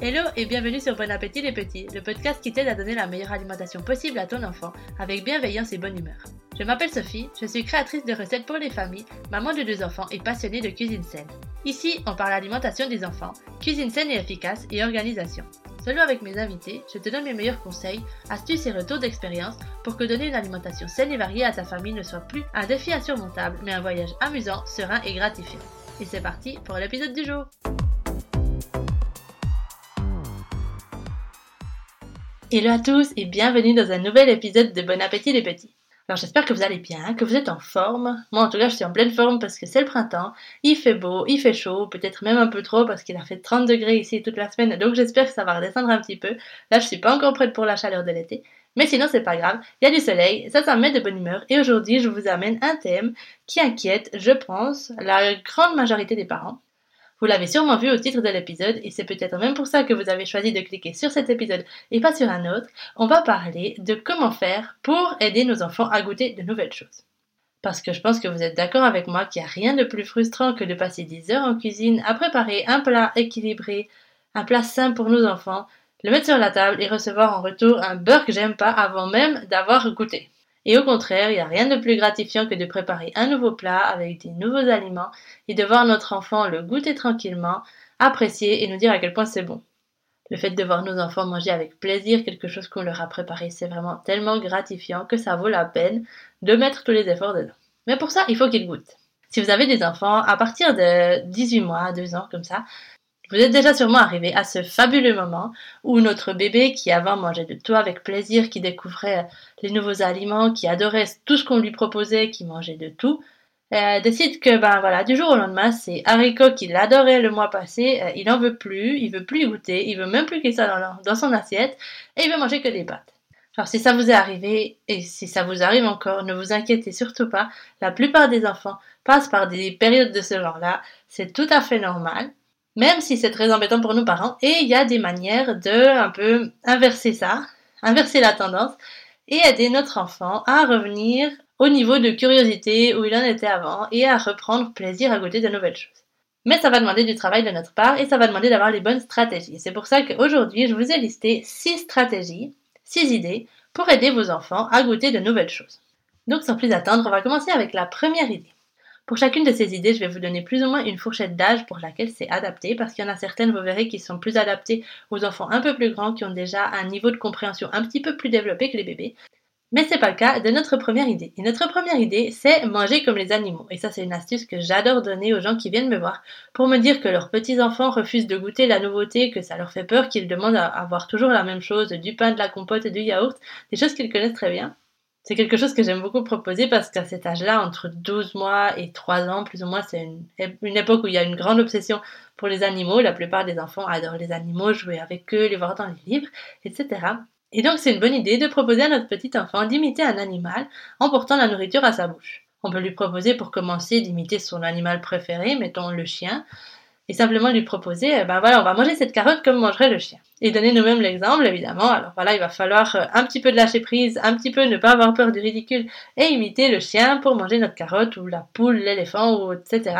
Hello et bienvenue sur Bon Appétit les Petits, le podcast qui t'aide à donner la meilleure alimentation possible à ton enfant avec bienveillance et bonne humeur. Je m'appelle Sophie, je suis créatrice de recettes pour les familles, maman de deux enfants et passionnée de cuisine saine. Ici, on parle alimentation des enfants, cuisine saine et efficace et organisation. Solo avec mes invités, je te donne mes meilleurs conseils, astuces et retours d'expérience pour que donner une alimentation saine et variée à ta famille ne soit plus un défi insurmontable, mais un voyage amusant, serein et gratifiant. Et c'est parti pour l'épisode du jour. Hello à tous et bienvenue dans un nouvel épisode de Bon Appétit les petits. Alors j'espère que vous allez bien, que vous êtes en forme. Moi en tout cas je suis en pleine forme parce que c'est le printemps, il fait beau, il fait chaud, peut-être même un peu trop parce qu'il a fait 30 degrés ici toute la semaine donc j'espère que ça va redescendre un petit peu. Là je suis pas encore prête pour la chaleur de l'été. Mais sinon c'est pas grave, il y a du soleil, ça ça me met de bonne humeur et aujourd'hui je vous amène un thème qui inquiète, je pense, la grande majorité des parents. Vous l'avez sûrement vu au titre de l'épisode, et c'est peut-être même pour ça que vous avez choisi de cliquer sur cet épisode et pas sur un autre. On va parler de comment faire pour aider nos enfants à goûter de nouvelles choses. Parce que je pense que vous êtes d'accord avec moi qu'il n'y a rien de plus frustrant que de passer 10 heures en cuisine à préparer un plat équilibré, un plat sain pour nos enfants, le mettre sur la table et recevoir en retour un beurre que j'aime pas avant même d'avoir goûté. Et au contraire, il n'y a rien de plus gratifiant que de préparer un nouveau plat avec des nouveaux aliments et de voir notre enfant le goûter tranquillement, apprécier et nous dire à quel point c'est bon. Le fait de voir nos enfants manger avec plaisir quelque chose qu'on leur a préparé, c'est vraiment tellement gratifiant que ça vaut la peine de mettre tous les efforts dedans. Mais pour ça, il faut qu'ils goûtent. Si vous avez des enfants à partir de 18 mois, 2 ans comme ça, vous êtes déjà sûrement arrivé à ce fabuleux moment où notre bébé, qui avant mangeait de tout avec plaisir, qui découvrait les nouveaux aliments, qui adorait tout ce qu'on lui proposait, qui mangeait de tout, euh, décide que ben voilà du jour au lendemain c'est haricot qu'il adorait le mois passé euh, il en veut plus il veut plus goûter il veut même plus qu'il ça dans, dans son assiette et il veut manger que des pâtes. Alors si ça vous est arrivé et si ça vous arrive encore ne vous inquiétez surtout pas la plupart des enfants passent par des périodes de ce genre là c'est tout à fait normal même si c'est très embêtant pour nos parents. Et il y a des manières de un peu inverser ça, inverser la tendance et aider notre enfant à revenir au niveau de curiosité où il en était avant et à reprendre plaisir à goûter de nouvelles choses. Mais ça va demander du travail de notre part et ça va demander d'avoir les bonnes stratégies. C'est pour ça qu'aujourd'hui, je vous ai listé six stratégies, six idées pour aider vos enfants à goûter de nouvelles choses. Donc sans plus attendre, on va commencer avec la première idée. Pour chacune de ces idées, je vais vous donner plus ou moins une fourchette d'âge pour laquelle c'est adapté, parce qu'il y en a certaines, vous verrez, qui sont plus adaptées aux enfants un peu plus grands, qui ont déjà un niveau de compréhension un petit peu plus développé que les bébés. Mais c'est pas le cas de notre première idée. Et notre première idée, c'est manger comme les animaux. Et ça, c'est une astuce que j'adore donner aux gens qui viennent me voir pour me dire que leurs petits-enfants refusent de goûter la nouveauté, que ça leur fait peur, qu'ils demandent à avoir toujours la même chose, du pain, de la compote, du yaourt, des choses qu'ils connaissent très bien. C'est quelque chose que j'aime beaucoup proposer parce qu'à cet âge-là, entre 12 mois et 3 ans, plus ou moins, c'est une, époque où il y a une grande obsession pour les animaux. La plupart des enfants adorent les animaux, jouer avec eux, les voir dans les livres, etc. Et donc c'est une bonne idée de proposer à notre petit enfant d'imiter un animal en portant la nourriture à sa bouche. On peut lui proposer pour commencer d'imiter son animal préféré, mettons le chien, et simplement lui proposer, eh ben voilà, on va manger cette carotte comme mangerait le chien. Et donner nous-mêmes l'exemple, évidemment. Alors voilà, il va falloir euh, un petit peu de lâcher prise, un petit peu ne pas avoir peur du ridicule et imiter le chien pour manger notre carotte ou la poule, l'éléphant ou etc.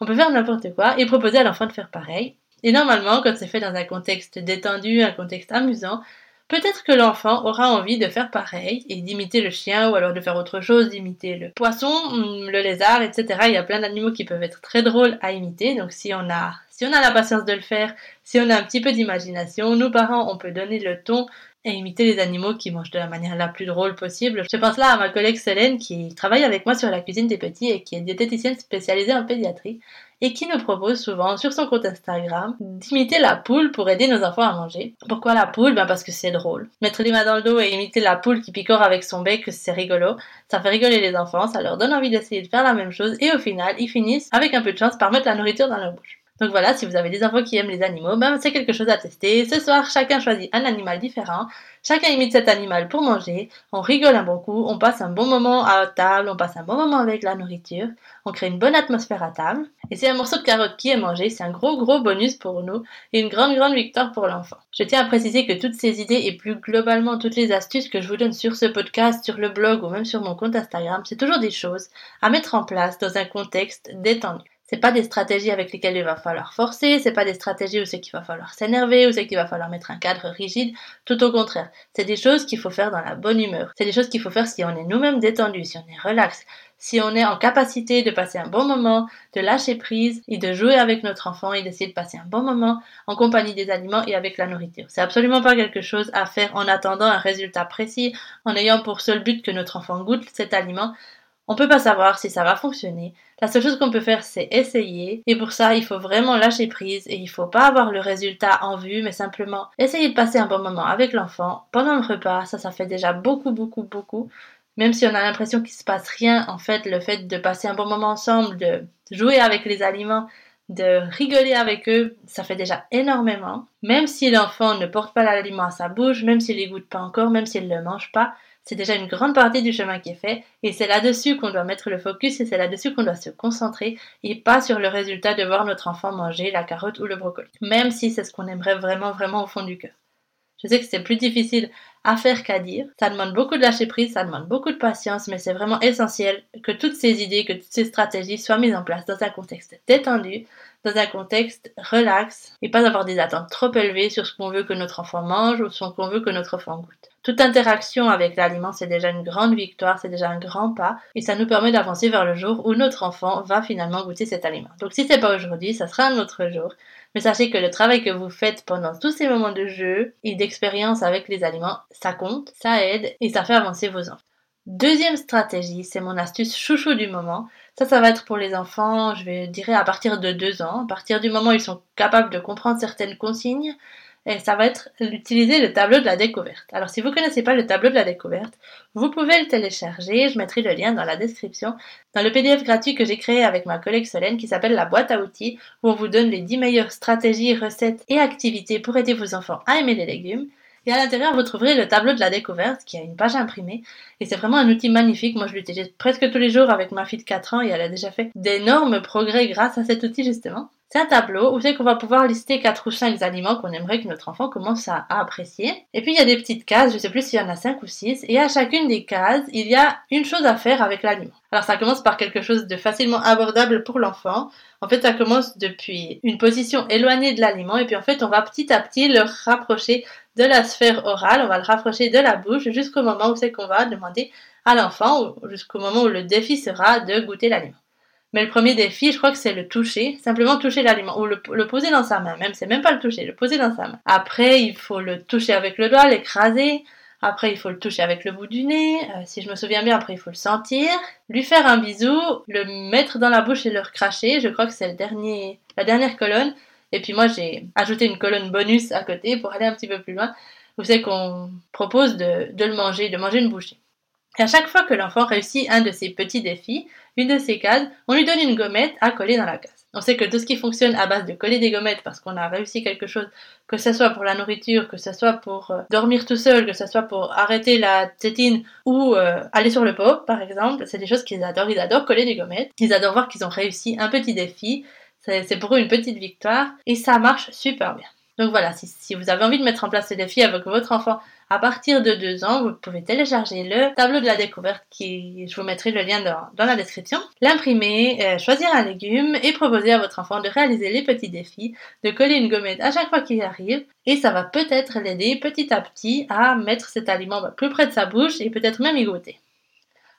On peut faire n'importe quoi et proposer à l'enfant de faire pareil. Et normalement, quand c'est fait dans un contexte détendu, un contexte amusant, Peut-être que l'enfant aura envie de faire pareil et d'imiter le chien ou alors de faire autre chose, d'imiter le poisson, hum, le lézard, etc. Il y a plein d'animaux qui peuvent être très drôles à imiter. Donc si on a, si on a la patience de le faire, si on a un petit peu d'imagination, nous parents, on peut donner le ton et imiter les animaux qui mangent de la manière la plus drôle possible. Je pense là à ma collègue Solène qui travaille avec moi sur la cuisine des petits et qui est diététicienne spécialisée en pédiatrie et qui nous propose souvent sur son compte Instagram d'imiter la poule pour aider nos enfants à manger. Pourquoi la poule? Ben parce que c'est drôle. Mettre les mains dans le dos et imiter la poule qui picore avec son bec, c'est rigolo. Ça fait rigoler les enfants, ça leur donne envie d'essayer de faire la même chose et au final, ils finissent avec un peu de chance par mettre la nourriture dans leur bouche. Donc voilà, si vous avez des enfants qui aiment les animaux, ben c'est quelque chose à tester. Ce soir, chacun choisit un animal différent. Chacun imite cet animal pour manger. On rigole un bon coup. On passe un bon moment à table. On passe un bon moment avec la nourriture. On crée une bonne atmosphère à table. Et c'est un morceau de carotte qui est mangé, c'est un gros gros bonus pour nous et une grande grande victoire pour l'enfant. Je tiens à préciser que toutes ces idées et plus globalement toutes les astuces que je vous donne sur ce podcast, sur le blog ou même sur mon compte Instagram, c'est toujours des choses à mettre en place dans un contexte détendu. C'est pas des stratégies avec lesquelles il va falloir forcer, c'est pas des stratégies où c'est qu'il va falloir s'énerver, où c'est qu'il va falloir mettre un cadre rigide, tout au contraire. C'est des choses qu'il faut faire dans la bonne humeur. C'est des choses qu'il faut faire si on est nous-mêmes détendus, si on est relax, si on est en capacité de passer un bon moment, de lâcher prise et de jouer avec notre enfant et d'essayer de passer un bon moment en compagnie des aliments et avec la nourriture. C'est absolument pas quelque chose à faire en attendant un résultat précis, en ayant pour seul but que notre enfant goûte cet aliment. On peut pas savoir si ça va fonctionner. La seule chose qu'on peut faire, c'est essayer. Et pour ça, il faut vraiment lâcher prise et il faut pas avoir le résultat en vue, mais simplement essayer de passer un bon moment avec l'enfant pendant le repas. Ça, ça fait déjà beaucoup, beaucoup, beaucoup. Même si on a l'impression qu'il se passe rien, en fait, le fait de passer un bon moment ensemble, de jouer avec les aliments, de rigoler avec eux, ça fait déjà énormément. Même si l'enfant ne porte pas l'aliment à sa bouche, même s'il ne goûte pas encore, même s'il ne le mange pas, c'est déjà une grande partie du chemin qui est fait et c'est là-dessus qu'on doit mettre le focus et c'est là-dessus qu'on doit se concentrer et pas sur le résultat de voir notre enfant manger la carotte ou le brocoli. Même si c'est ce qu'on aimerait vraiment vraiment au fond du cœur. Je sais que c'est plus difficile à faire qu'à dire. Ça demande beaucoup de lâcher prise, ça demande beaucoup de patience, mais c'est vraiment essentiel que toutes ces idées, que toutes ces stratégies soient mises en place dans un contexte détendu, dans un contexte relax, et pas avoir des attentes trop élevées sur ce qu'on veut que notre enfant mange ou ce qu'on veut que notre enfant goûte. Toute interaction avec l'aliment, c'est déjà une grande victoire, c'est déjà un grand pas, et ça nous permet d'avancer vers le jour où notre enfant va finalement goûter cet aliment. Donc si c'est pas aujourd'hui, ça sera un autre jour. Mais sachez que le travail que vous faites pendant tous ces moments de jeu et d'expérience avec les aliments, ça compte, ça aide et ça fait avancer vos enfants. Deuxième stratégie, c'est mon astuce chouchou du moment. Ça, ça va être pour les enfants, je vais dire à partir de deux ans, à partir du moment où ils sont capables de comprendre certaines consignes, et ça va être d'utiliser le tableau de la découverte. Alors si vous ne connaissez pas le tableau de la découverte, vous pouvez le télécharger, je mettrai le lien dans la description, dans le PDF gratuit que j'ai créé avec ma collègue Solène qui s'appelle la boîte à outils, où on vous donne les 10 meilleures stratégies, recettes et activités pour aider vos enfants à aimer les légumes. Et à l'intérieur, vous trouverez le tableau de la découverte qui a une page imprimée. Et c'est vraiment un outil magnifique. Moi, je l'utilise presque tous les jours avec ma fille de 4 ans et elle a déjà fait d'énormes progrès grâce à cet outil justement. C'est un tableau où c'est qu'on va pouvoir lister 4 ou 5 aliments qu'on aimerait que notre enfant commence à, apprécier. Et puis il y a des petites cases, je sais plus s'il y en a 5 ou 6, et à chacune des cases, il y a une chose à faire avec l'aliment. Alors ça commence par quelque chose de facilement abordable pour l'enfant. En fait, ça commence depuis une position éloignée de l'aliment, et puis en fait, on va petit à petit le rapprocher de la sphère orale, on va le rapprocher de la bouche jusqu'au moment où c'est qu'on va demander à l'enfant, jusqu'au moment où le défi sera de goûter l'aliment. Mais le premier défi, je crois que c'est le toucher, simplement toucher l'aliment, ou le, poser dans sa main, même, c'est même pas le toucher, le poser dans sa main. Après, il faut le toucher avec le doigt, l'écraser, après il faut le toucher avec le bout du nez, euh, si je me souviens bien, après il faut le sentir, lui faire un bisou, le mettre dans la bouche et le recracher, je crois que c'est la dernière colonne, et puis moi j'ai ajouté une colonne bonus à côté pour aller un petit peu plus loin, où c'est qu'on propose de, de le manger, de manger une bouchée. Et à chaque fois que l'enfant réussit un de ces petits défis, une de ces cases, on lui donne une gommette à coller dans la case. On sait que tout ce qui fonctionne à base de coller des gommettes parce qu'on a réussi quelque chose, que ce soit pour la nourriture, que ce soit pour euh, dormir tout seul, que ce soit pour arrêter la tétine ou euh, aller sur le pot, par exemple, c'est des choses qu'ils adorent. Ils adorent coller des gommettes. Ils adorent voir qu'ils ont réussi un petit défi. C'est pour eux une petite victoire et ça marche super bien. Donc voilà, si, vous avez envie de mettre en place ce défi avec votre enfant à partir de deux ans, vous pouvez télécharger le tableau de la découverte qui, je vous mettrai le lien dans, la description, l'imprimer, euh, choisir un légume et proposer à votre enfant de réaliser les petits défis, de coller une gommette à chaque fois qu'il arrive et ça va peut-être l'aider petit à petit à mettre cet aliment plus près de sa bouche et peut-être même y goûter.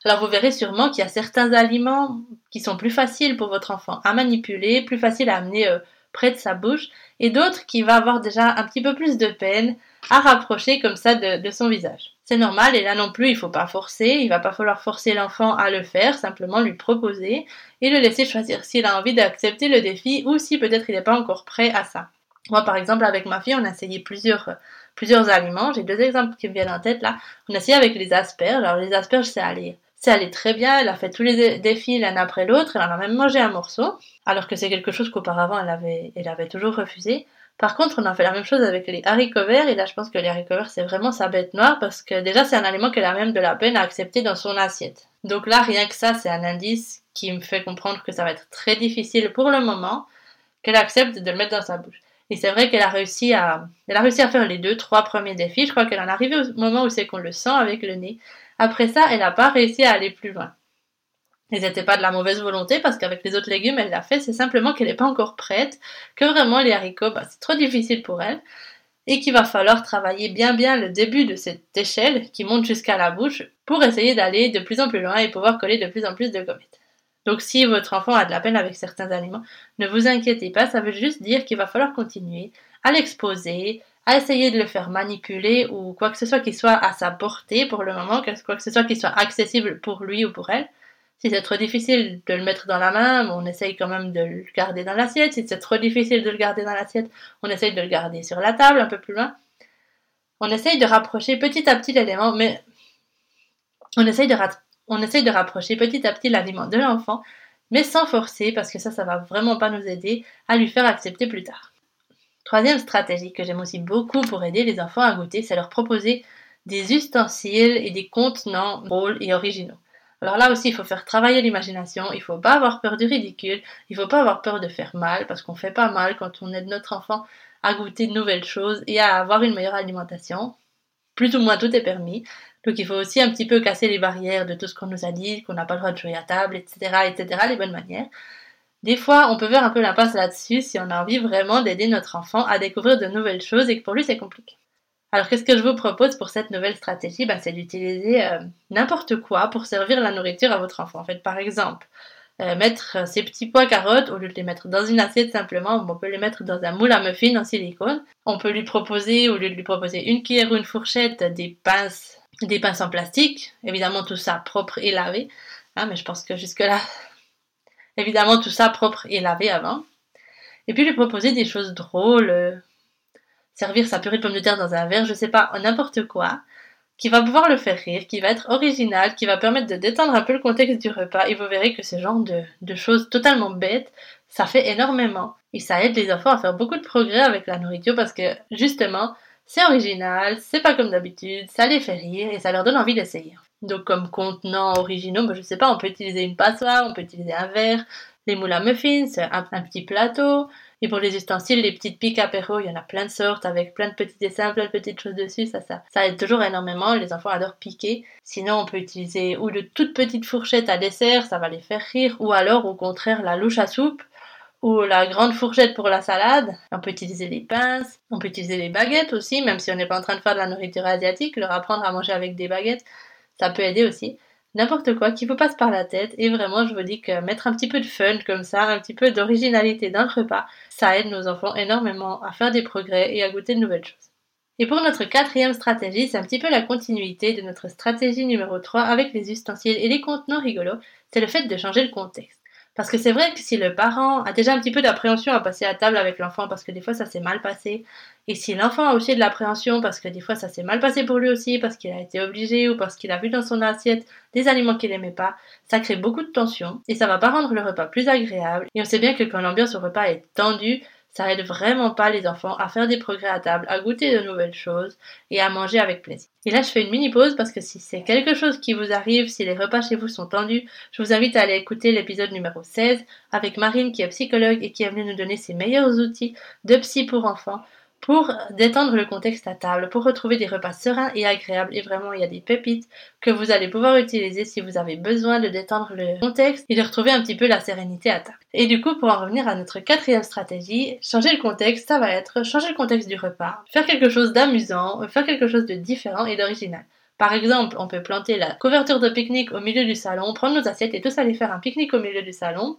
Alors vous verrez sûrement qu'il y a certains aliments qui sont plus faciles pour votre enfant à manipuler, plus faciles à amener euh, près de sa bouche, et d'autres qui va avoir déjà un petit peu plus de peine à rapprocher comme ça de, son visage. C'est normal et là non plus il faut pas forcer, il va pas falloir forcer l'enfant à le faire, simplement lui proposer et le laisser choisir s'il a envie d'accepter le défi ou si peut-être il n'est pas encore prêt à ça. Moi par exemple avec ma fille on a essayé plusieurs plusieurs aliments, j'ai deux exemples qui me viennent en tête là. On a essayé avec les asperges, alors les asperges c'est aller Ça allait très bien, elle a fait tous les défis l'un après l'autre, elle en a même mangé un morceau, alors que c'est quelque chose qu'auparavant elle avait, elle avait toujours refusé. Par contre, on a fait la même chose avec les haricots verts, et là je pense que les haricots verts c'est vraiment sa bête noire, parce que déjà c'est un aliment qu'elle a même de la peine à accepter dans son assiette. Donc là, rien que ça, c'est un indice qui me fait comprendre que ça va être très difficile pour le moment qu'elle accepte de le mettre dans sa bouche. Et c'est vrai qu'elle a réussi à, elle a réussi à faire les deux, trois premiers défis. Je crois qu'elle en est arrivée au moment où c'est qu'on le sent avec le nez. Après ça, elle n'a pas réussi à aller plus loin. Et c'était pas de la mauvaise volonté parce qu'avec les autres légumes, elle l'a fait. C'est simplement qu'elle n'est pas encore prête, que vraiment les haricots, bah, c'est trop difficile pour elle. Et qu'il va falloir travailler bien bien le début de cette échelle qui monte jusqu'à la bouche pour essayer d'aller de plus en plus loin et pouvoir coller de plus en plus de gommettes. Donc si votre enfant a de la peine avec certains aliments, ne vous inquiétez pas, ça veut juste dire qu'il va falloir continuer à l'exposer, à essayer de le faire manipuler ou quoi que ce soit qui soit à sa portée pour le moment, quoi que ce soit qui soit accessible pour lui ou pour elle. Si c'est trop difficile de le mettre dans la main, on essaye quand même de le garder dans l'assiette. Si c'est trop difficile de le garder dans l'assiette, on essaye de le garder sur la table un peu plus loin. On essaye de rapprocher petit à petit l'élément, mais on essaye de rapprocher petit à petit l'aliment de l'enfant, mais sans forcer, parce que ça, ça va vraiment pas nous aider à lui faire accepter plus tard. Troisième stratégie que j'aime aussi beaucoup pour aider les enfants à goûter, c'est leur proposer des ustensiles et des contenants drôles et originaux. Alors là aussi, il faut faire travailler l'imagination, il faut pas avoir peur du ridicule, il faut pas avoir peur de faire mal, parce qu'on fait pas mal quand on aide notre enfant à goûter de nouvelles choses et à avoir une meilleure alimentation. Plus ou moins tout est permis. Donc il faut aussi un petit peu casser les barrières de tout ce qu'on nous a dit, qu'on n'a pas le droit de jouer à table, etc., etc., les bonnes manières. Des fois, on peut faire un peu l'impasse là-dessus si on a envie vraiment d'aider notre enfant à découvrir de nouvelles choses et que pour lui c'est compliqué. Alors qu'est-ce que je vous propose pour cette nouvelle stratégie? Ben, C'est d'utiliser euh, n'importe quoi pour servir la nourriture à votre enfant. En fait, par exemple, euh, mettre ces petits pois carottes, au lieu de les mettre dans une assiette simplement, on peut les mettre dans un moule à muffins en silicone. On peut lui proposer, au lieu de lui proposer une cuillère ou une fourchette, des pinces des pinces en plastique, évidemment tout ça propre et lavé, hein, mais je pense que jusque-là, évidemment tout ça propre et lavé avant. Et puis lui proposer des choses drôles, euh, servir sa purée de pommes de terre dans un verre, je sais pas, n'importe quoi, qui va pouvoir le faire rire, qui va être original, qui va permettre de détendre un peu le contexte du repas, et vous verrez que ce genre de, de choses totalement bêtes, ça fait énormément. Et ça aide les enfants à faire beaucoup de progrès avec la nourriture parce que justement, c'est original, c'est pas comme d'habitude, ça les fait rire et ça leur donne envie d'essayer. Donc comme contenant originaux, ben, je sais pas, on peut utiliser une passoire, on peut utiliser un verre, les moules à muffins, un petit plateau. Et pour les ustensiles, les petites piques apéro, il y en a plein de sortes avec plein de petits dessins, plein de petites choses dessus. Ça, ça, ça aide toujours énormément. Les enfants adorent piquer. Sinon, on peut utiliser ou de toutes petites fourchettes à dessert, ça va les faire rire. Ou alors, au contraire, la louche à soupe ou la grande fourchette pour la salade. On peut utiliser les pinces, on peut utiliser les baguettes aussi, même si on n'est pas en train de faire de la nourriture asiatique, leur apprendre à manger avec des baguettes, ça peut aider aussi. N'importe quoi qui vous passe par la tête et vraiment je vous dis que mettre un petit peu de fun comme ça, un petit peu d'originalité dans le repas, ça aide nos enfants énormément à faire des progrès et à goûter de nouvelles choses. Et pour notre quatrième stratégie, c'est un petit peu la continuité de notre stratégie numéro 3 avec les ustensiles et les contenants rigolos, c'est le fait de changer le contexte. Parce que c'est vrai que si le parent a déjà un petit peu d'appréhension à passer à table avec l'enfant parce que des fois ça s'est mal passé, et si l'enfant a aussi de l'appréhension parce que des fois ça s'est mal passé pour lui aussi, parce qu'il a été obligé ou parce qu'il a vu dans son assiette des aliments qu'il n'aimait pas, ça crée beaucoup de tension et ça va pas rendre le repas plus agréable. Et on sait bien que quand l'ambiance au repas est tendue, ça aide vraiment pas les enfants à faire des progrès à table, à goûter de nouvelles choses et à manger avec plaisir. Et là, je fais une mini pause parce que si c'est quelque chose qui vous arrive, si les repas chez vous sont tendus, je vous invite à aller écouter l'épisode numéro 16 avec Marine qui est psychologue et qui est venue nous donner ses meilleurs outils de psy pour enfants pour détendre le contexte à table, pour retrouver des repas sereins et agréables. Et vraiment, il y a des pépites que vous allez pouvoir utiliser si vous avez besoin de détendre le contexte et de retrouver un petit peu la sérénité à table. Et du coup, pour en revenir à notre quatrième stratégie, changer le contexte, ça va être changer le contexte du repas, faire quelque chose d'amusant, faire quelque chose de différent et d'original. Par exemple, on peut planter la couverture de pique-nique au milieu du salon, prendre nos assiettes et tous aller faire un pique-nique au milieu du salon.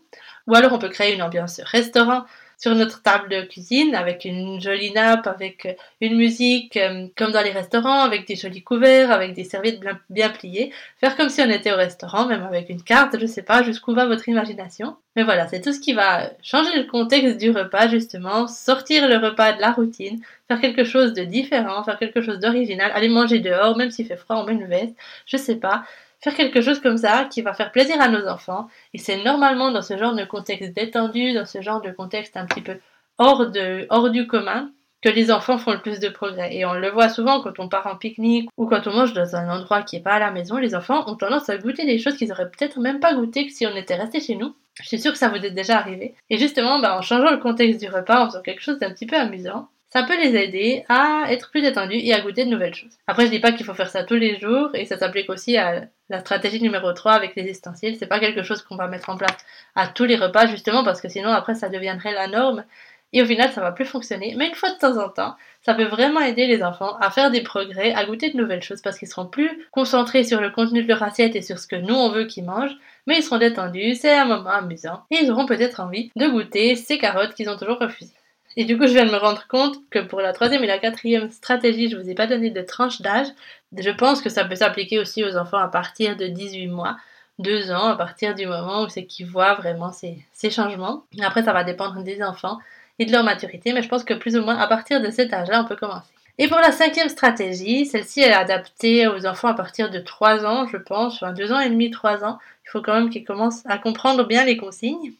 Ou alors on peut créer une ambiance restaurant sur notre table de cuisine avec une jolie nappe, avec euh, une musique euh, comme dans les restaurants, avec des jolis couverts, avec des serviettes bien, pliées. Faire comme si on était au restaurant, même avec une carte, je sais pas jusqu'où va votre imagination. Mais voilà, c'est tout ce qui va changer le contexte du repas justement, sortir le repas de la routine, faire quelque chose de différent, faire quelque chose d'original, aller manger dehors, même s'il fait froid, on met une veste, je sais pas Faire quelque chose comme ça qui va faire plaisir à nos enfants. Et c'est normalement dans ce genre de contexte détendu, dans ce genre de contexte un petit peu hors, de, hors du commun, que les enfants font le plus de progrès. Et on le voit souvent quand on part en pique-nique ou quand on mange dans un endroit qui n'est pas à la maison, les enfants ont tendance à goûter des choses qu'ils auraient peut-être même pas goûté que si on était resté chez nous. Je suis sûre que ça vous est déjà arrivé. Et justement, bah, en changeant le contexte du repas, en faisant quelque chose d'un petit peu amusant, ça peut les aider à être plus détendus et à goûter de nouvelles choses. Après, je dis pas qu'il faut faire ça tous les jours et ça s'applique aussi à la stratégie numéro 3 avec les ustensiles. C'est pas quelque chose qu'on va mettre en place à tous les repas justement parce que sinon après ça deviendrait la norme et au final ça va plus fonctionner. Mais une fois de temps en temps, ça peut vraiment aider les enfants à faire des progrès, à goûter de nouvelles choses parce qu'ils seront plus concentrés sur le contenu de leur assiette et sur ce que nous on veut qu'ils mangent, mais ils seront détendus, c'est un moment amusant et ils auront peut-être envie de goûter ces carottes qu'ils ont toujours refusées. Et du coup, je viens de me rendre compte que pour la troisième et la quatrième stratégie, je vous ai pas donné de tranche d'âge. Je pense que ça peut s'appliquer aussi aux enfants à partir de 18 mois, 2 ans, à partir du moment où c'est qu'ils voient vraiment ces, ces changements. Après, ça va dépendre des enfants et de leur maturité, mais je pense que plus ou moins à partir de cet âge-là, on peut commencer. Et pour la cinquième stratégie, celle-ci est adaptée aux enfants à partir de 3 ans, je pense, enfin 2 ans et demi, 3 ans. Il faut quand même qu'ils commencent à comprendre bien les consignes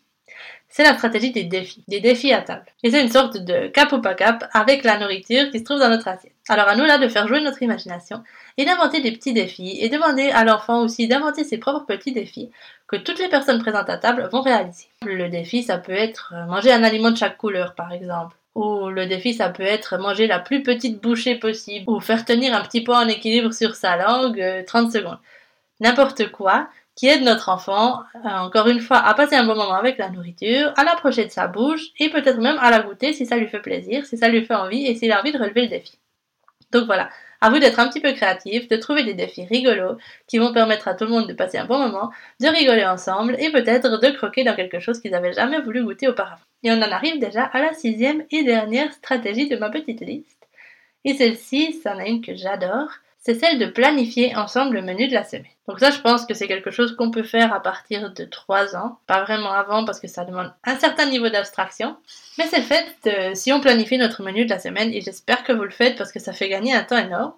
c'est la stratégie des défis, des défis à table. Et c'est une sorte de cap ou pas cap avec la nourriture qui se trouve dans notre assiette. Alors à nous là de faire jouer notre imagination et d'inventer des petits défis et demander à l'enfant aussi d'inventer ses propres petits défis que toutes les personnes présentes à table vont réaliser. Le défi ça peut être manger un aliment de chaque couleur par exemple. Ou le défi, ça peut être manger la plus petite bouchée possible. Ou faire tenir un petit pot en équilibre sur sa langue 30 euh, secondes. N'importe quoi qui aide notre enfant, euh, encore une fois, à passer un bon moment avec la nourriture, à l'approcher de sa bouche et peut-être même à la goûter si ça lui fait plaisir, si ça lui fait envie et s'il a envie de relever le défi. Donc voilà, à vous d'être un petit peu créatif, de trouver des défis rigolos qui vont permettre à tout le monde de passer un bon moment, de rigoler ensemble et peut-être de croquer dans quelque chose qu'ils n'avaient jamais voulu goûter auparavant. Et on en arrive déjà à la sixième et dernière stratégie de ma petite liste. Et celle-ci, c'en est une que j'adore, c'est celle de planifier ensemble le menu de la semaine. Donc ça, je pense que c'est quelque chose qu'on peut faire à partir de 3 ans, pas vraiment avant parce que ça demande un certain niveau d'abstraction, mais c'est fait si on planifie notre menu de la semaine, et j'espère que vous le faites parce que ça fait gagner un temps énorme,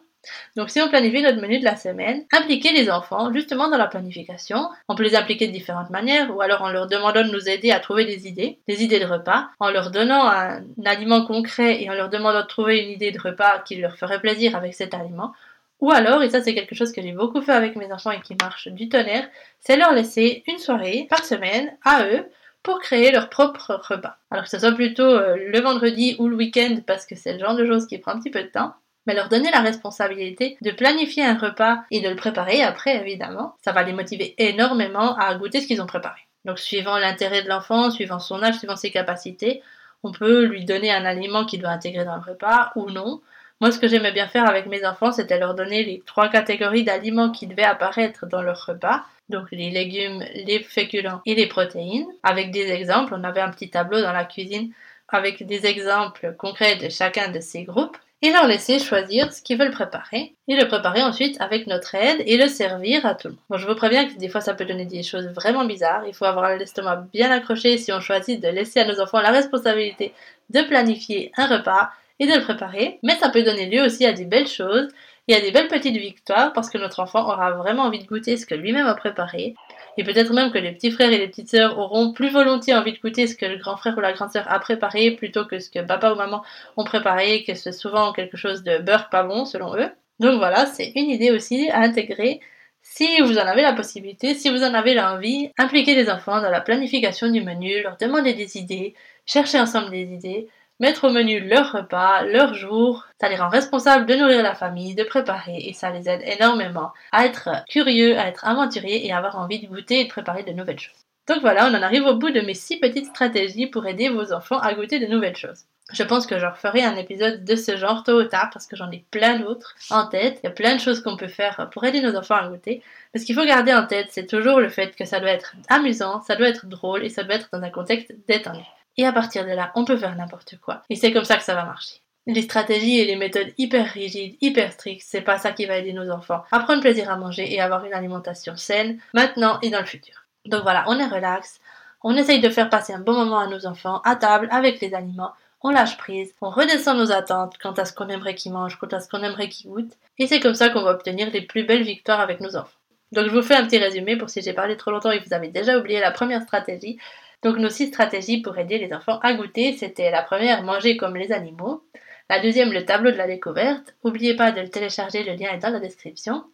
donc si on planifie notre menu de la semaine, impliquer les enfants justement dans la planification. On peut les impliquer de différentes manières, ou alors en leur demandant de nous aider à trouver des idées, des idées de repas, en leur donnant un aliment concret et en leur demandant de trouver une idée de repas qui leur ferait plaisir avec cet aliment, ou alors, et ça c'est quelque chose que j'ai beaucoup fait avec mes enfants et qui marche du tonnerre, c'est leur laisser une soirée par semaine à eux pour créer leur propre repas. Alors que ce soit plutôt euh, le vendredi ou le week-end parce que c'est le genre de choses qui prend un petit peu de temps, mais leur donner la responsabilité de planifier un repas et de le préparer après évidemment, ça va les motiver énormément à goûter ce qu'ils ont préparé. Donc suivant l'intérêt de l'enfant, suivant son âge, suivant ses capacités, on peut lui donner un aliment qu'il doit intégrer dans le repas ou non, moi, ce que j'aimais bien faire avec mes enfants, c'était leur donner les trois catégories d'aliments qui devaient apparaître dans leur repas. Donc les légumes, les féculents et les protéines. Avec des exemples, on avait un petit tableau dans la cuisine avec des exemples concrets de chacun de ces groupes et leur laisser choisir ce qu'ils veulent préparer et le préparer ensuite avec notre aide et le servir à tout le monde. Bon, je vous préviens que des fois ça peut donner des choses vraiment bizarres. Il faut avoir l'estomac bien accroché si on choisit de laisser à nos enfants la responsabilité de planifier un repas et de le préparer, mais ça peut donner lieu aussi à des belles choses et à des belles petites victoires parce que notre enfant aura vraiment envie de goûter ce que lui-même a préparé. Et peut-être même que les petits frères et les petites sœurs auront plus volontiers envie de goûter ce que le grand frère ou la grande sœur a préparé plutôt que ce que papa ou maman ont préparé, que c'est souvent quelque chose de beurre pas bon selon eux. Donc voilà, c'est une idée aussi à intégrer si vous en avez la possibilité, si vous en avez l'envie, impliquez les enfants dans la planification du menu, leur demander des idées, chercher ensemble des idées, mettre au menu leur repas, leur jour. Ça les rend responsables de nourrir la famille, de préparer et ça les aide énormément à être curieux, à être aventuriers et à avoir envie de goûter et de préparer de nouvelles choses. Donc voilà, on en arrive au bout de mes six petites stratégies pour aider vos enfants à goûter de nouvelles choses. Je pense que je referai un épisode de ce genre tôt ou tard parce que j'en ai plein d'autres en tête. Il y a plein de choses qu'on peut faire pour aider nos enfants à goûter. Mais ce qu'il faut garder en tête, c'est toujours le fait que ça doit être amusant, ça doit être drôle et ça doit être dans un contexte détendu. Et à partir de là, on peut faire n'importe quoi. Et c'est comme ça que ça va marcher. Les stratégies et les méthodes hyper rigides, hyper strictes, c'est pas ça qui va aider nos enfants à prendre plaisir à manger et avoir une alimentation saine, maintenant et dans le futur. Donc voilà, on est relax, on essaye de faire passer un bon moment à nos enfants, à table, avec les aliments, on lâche prise, on redescend nos attentes quant à ce qu'on aimerait qu'ils mangent, quant à ce qu'on aimerait qu'ils goûtent, et c'est comme ça qu'on va obtenir les plus belles victoires avec nos enfants. Donc je vous fais un petit résumé pour si j'ai parlé trop longtemps et que vous avez déjà oublié la première stratégie. Donc nos six stratégies pour aider les enfants à goûter, c'était la première, manger comme les animaux. La deuxième, le tableau de la découverte. N'oubliez pas de le télécharger, le lien est dans la description.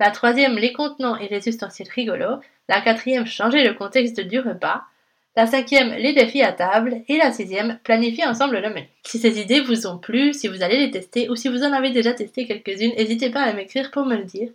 La troisième, les contenants et les ustensiles rigolos. La quatrième, changer le contexte du repas. La cinquième, les défis à table. Et la sixième, planifier ensemble le menu. Si ces idées vous ont plu, si vous allez les tester ou si vous en avez déjà testé quelques-unes, n'hésitez pas à m'écrire pour me le dire.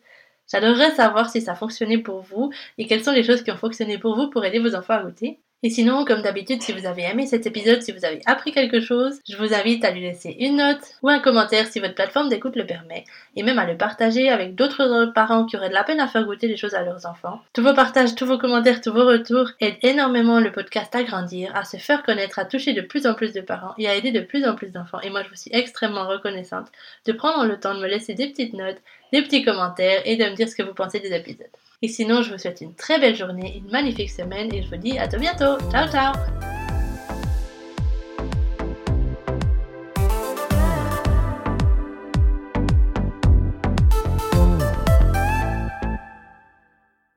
J'adorerais savoir si ça a fonctionné pour vous et quelles sont les choses qui ont fonctionné pour vous pour aider vos enfants à goûter. Et sinon, comme d'habitude, si vous avez aimé cet épisode, si vous avez appris quelque chose, je vous invite à lui laisser une note ou un commentaire si votre plateforme d'écoute le permet, et même à le partager avec d'autres parents qui auraient de la peine à faire goûter les choses à leurs enfants. Tous vos partages, tous vos commentaires, tous vos retours aident énormément le podcast à grandir, à se faire connaître, à toucher de plus en plus de parents et à aider de plus en plus d'enfants. Et moi, je vous suis extrêmement reconnaissante de prendre le temps de me laisser des petites notes, des petits commentaires et de me dire ce que vous pensez des épisodes. Et sinon, je vous souhaite une très belle journée, une magnifique semaine et je vous dis à tout bientôt. Ciao ciao